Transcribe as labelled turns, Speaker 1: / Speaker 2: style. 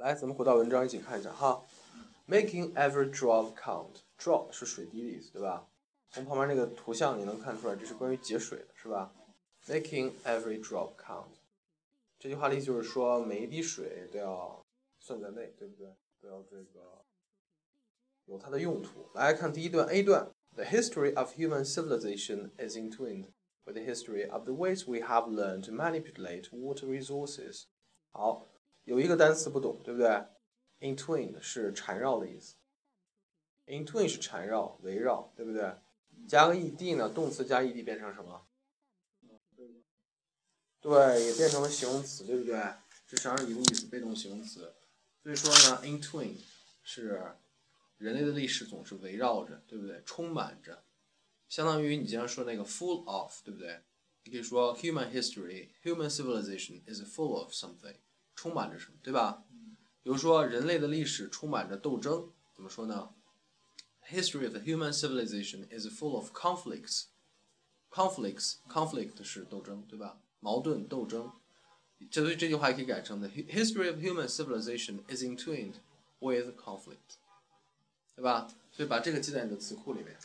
Speaker 1: 来，咱们回到文章一起看一下哈。Making every drop count. Drop 是水滴的意思，对吧？从旁边那个图像你能看出来，这是关于节水的，是吧？Making every drop count. 这句话的意思就是说，每一滴水都要算在内，对不对？都要这个有它的用途。来看第一段 A 段：The history of human civilization is entwined with the history of the ways we have learned to manipulate water resources。好， 有一个单词不懂，对不对？Entwined 是缠绕的意思。Entwine 是缠绕、围绕，对不对？加个 ed 呢？动词加 ed 变成什么？对，也变成了形容词，对不对？这是而已的意思，被动形容词。所以说呢，entwine 是人类的历史总是围绕着，对不对？充满着，相当于你经常说那个 full of，对不对？你可以说 human history, human civilization is full of something，充满着什么，对吧？比如说人类的历史充满着斗争，怎么说呢？History of human civilization is full of conflicts. Conflicts, conflict 是斗争，对吧？矛盾斗争，这所以这句话也可以改成的：History of human civilization is entwined with conflict，对吧？所以把这个记在你的词库里面。